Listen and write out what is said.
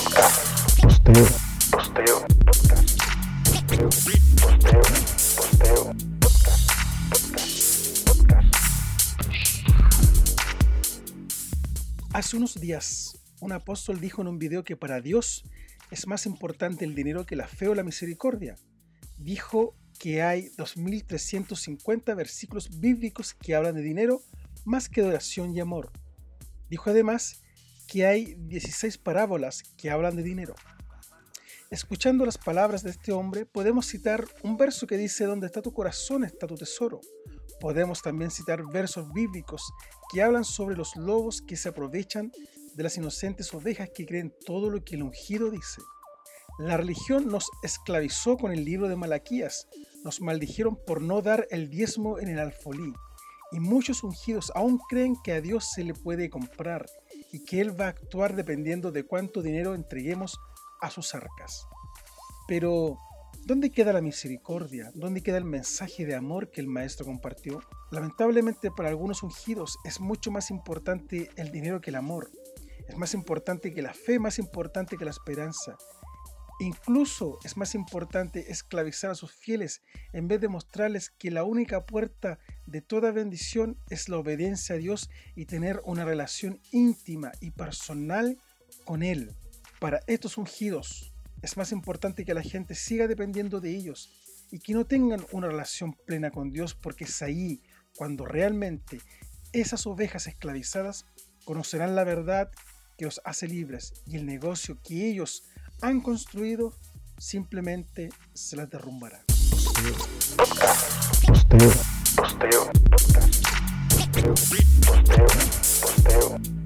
Posteo. Posteo. Posteo. Hace unos días, un apóstol dijo en un video que para Dios es más importante el dinero que la fe o la misericordia. Dijo que hay 2.350 versículos bíblicos que hablan de dinero más que de oración y amor. Dijo además que hay 16 parábolas que hablan de dinero. Escuchando las palabras de este hombre, podemos citar un verso que dice, donde está tu corazón está tu tesoro. Podemos también citar versos bíblicos que hablan sobre los lobos que se aprovechan de las inocentes ovejas que creen todo lo que el ungido dice. La religión nos esclavizó con el libro de Malaquías, nos maldijeron por no dar el diezmo en el alfolí, y muchos ungidos aún creen que a Dios se le puede comprar y que Él va a actuar dependiendo de cuánto dinero entreguemos a sus arcas. Pero, ¿dónde queda la misericordia? ¿Dónde queda el mensaje de amor que el Maestro compartió? Lamentablemente para algunos ungidos es mucho más importante el dinero que el amor. Es más importante que la fe, más importante que la esperanza. Incluso es más importante esclavizar a sus fieles en vez de mostrarles que la única puerta de toda bendición es la obediencia a Dios y tener una relación íntima y personal con Él. Para estos ungidos es más importante que la gente siga dependiendo de ellos y que no tengan una relación plena con Dios porque es ahí cuando realmente esas ovejas esclavizadas conocerán la verdad que los hace libres y el negocio que ellos han construido simplemente se las derrumbará. Posteo. Posteo. Posteo.